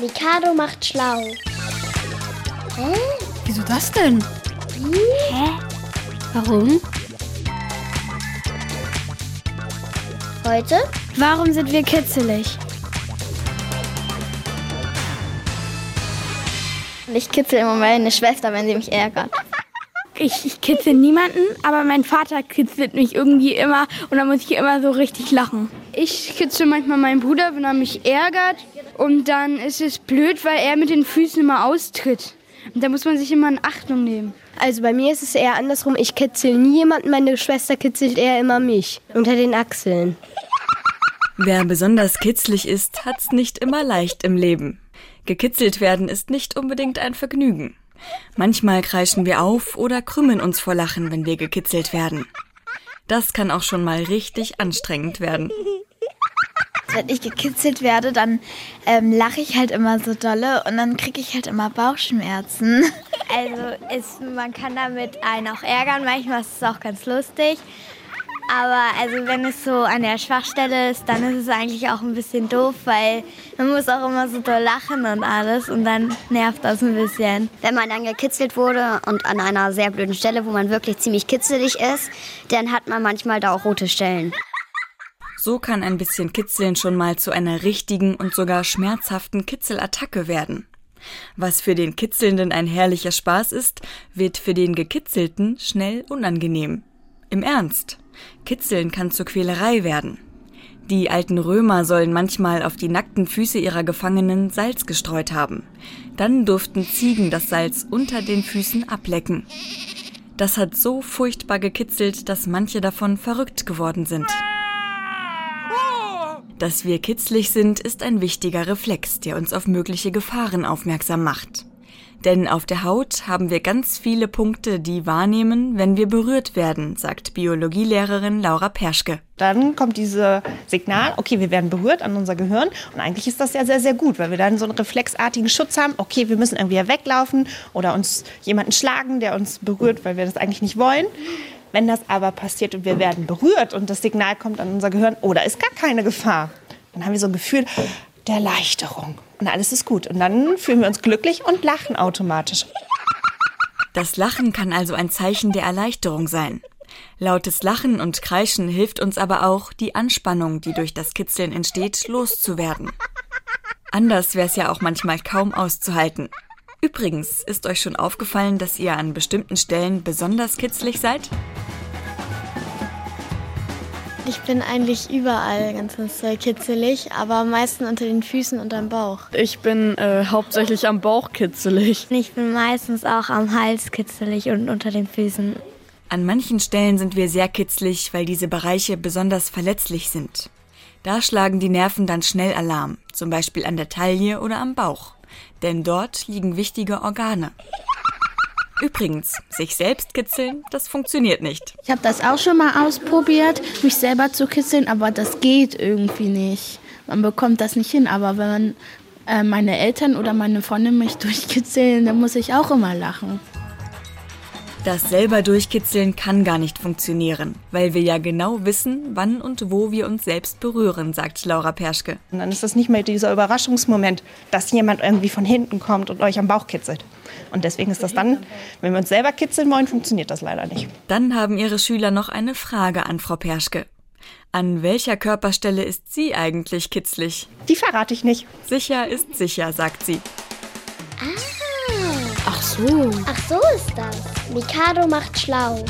Mikado macht schlau. Hä? Wieso das denn? Hä? Warum? Heute? Warum sind wir kitzelig? Ich kitzel immer meine Schwester, wenn sie mich ärgert. Ich, ich kitzel niemanden, aber mein Vater kitzelt mich irgendwie immer und dann muss ich immer so richtig lachen. Ich kitzel manchmal meinen Bruder, wenn er mich ärgert. Und dann ist es blöd, weil er mit den Füßen immer austritt. Und da muss man sich immer in Achtung nehmen. Also bei mir ist es eher andersrum. Ich kitzel nie jemanden, meine Schwester kitzelt eher immer mich unter den Achseln. Wer besonders kitzlig ist, hat's nicht immer leicht im Leben. Gekitzelt werden ist nicht unbedingt ein Vergnügen. Manchmal kreischen wir auf oder krümmen uns vor Lachen, wenn wir gekitzelt werden. Das kann auch schon mal richtig anstrengend werden. Wenn ich gekitzelt werde, dann ähm, lache ich halt immer so dolle und dann kriege ich halt immer Bauchschmerzen. Also ist, man kann damit einen auch ärgern, manchmal ist es auch ganz lustig. Aber also wenn es so an der Schwachstelle ist, dann ist es eigentlich auch ein bisschen doof, weil man muss auch immer so doll lachen und alles und dann nervt das ein bisschen. Wenn man dann gekitzelt wurde und an einer sehr blöden Stelle, wo man wirklich ziemlich kitzelig ist, dann hat man manchmal da auch rote Stellen. So kann ein bisschen Kitzeln schon mal zu einer richtigen und sogar schmerzhaften Kitzelattacke werden. Was für den Kitzelnden ein herrlicher Spaß ist, wird für den Gekitzelten schnell unangenehm. Im Ernst. Kitzeln kann zur Quälerei werden. Die alten Römer sollen manchmal auf die nackten Füße ihrer Gefangenen Salz gestreut haben. Dann durften Ziegen das Salz unter den Füßen ablecken. Das hat so furchtbar gekitzelt, dass manche davon verrückt geworden sind. Dass wir kitzlig sind, ist ein wichtiger Reflex, der uns auf mögliche Gefahren aufmerksam macht. Denn auf der Haut haben wir ganz viele Punkte, die wahrnehmen, wenn wir berührt werden, sagt Biologielehrerin Laura Perschke. Dann kommt dieses Signal, okay, wir werden berührt an unser Gehirn. Und eigentlich ist das ja sehr, sehr gut, weil wir dann so einen reflexartigen Schutz haben. Okay, wir müssen irgendwie weglaufen oder uns jemanden schlagen, der uns berührt, weil wir das eigentlich nicht wollen. Wenn das aber passiert und wir werden berührt und das Signal kommt an unser Gehirn, oh, da ist gar keine Gefahr, dann haben wir so ein Gefühl der Erleichterung. Und alles ist gut. Und dann fühlen wir uns glücklich und lachen automatisch. Das Lachen kann also ein Zeichen der Erleichterung sein. Lautes Lachen und Kreischen hilft uns aber auch, die Anspannung, die durch das Kitzeln entsteht, loszuwerden. Anders wäre es ja auch manchmal kaum auszuhalten. Übrigens, ist euch schon aufgefallen, dass ihr an bestimmten Stellen besonders kitzlig seid? Ich bin eigentlich überall ganz, ganz kitzelig, aber meistens unter den Füßen und am Bauch. Ich bin äh, hauptsächlich am Bauch kitzelig. Ich bin meistens auch am Hals kitzelig und unter den Füßen. An manchen Stellen sind wir sehr kitzlig, weil diese Bereiche besonders verletzlich sind. Da schlagen die Nerven dann schnell Alarm, zum Beispiel an der Taille oder am Bauch. Denn dort liegen wichtige Organe. Übrigens, sich selbst kitzeln, das funktioniert nicht. Ich habe das auch schon mal ausprobiert, mich selber zu kitzeln, aber das geht irgendwie nicht. Man bekommt das nicht hin, aber wenn man, äh, meine Eltern oder meine Freunde mich durchkitzeln, dann muss ich auch immer lachen. Das selber durchkitzeln kann gar nicht funktionieren, weil wir ja genau wissen, wann und wo wir uns selbst berühren, sagt Laura Perschke. Und dann ist das nicht mehr dieser Überraschungsmoment, dass jemand irgendwie von hinten kommt und euch am Bauch kitzelt. Und deswegen ist das dann, wenn wir uns selber kitzeln wollen, funktioniert das leider nicht. Dann haben ihre Schüler noch eine Frage an Frau Perschke. An welcher Körperstelle ist sie eigentlich kitzlig? Die verrate ich nicht. Sicher ist sicher, sagt sie. Ach so ist das. Mikado macht schlau.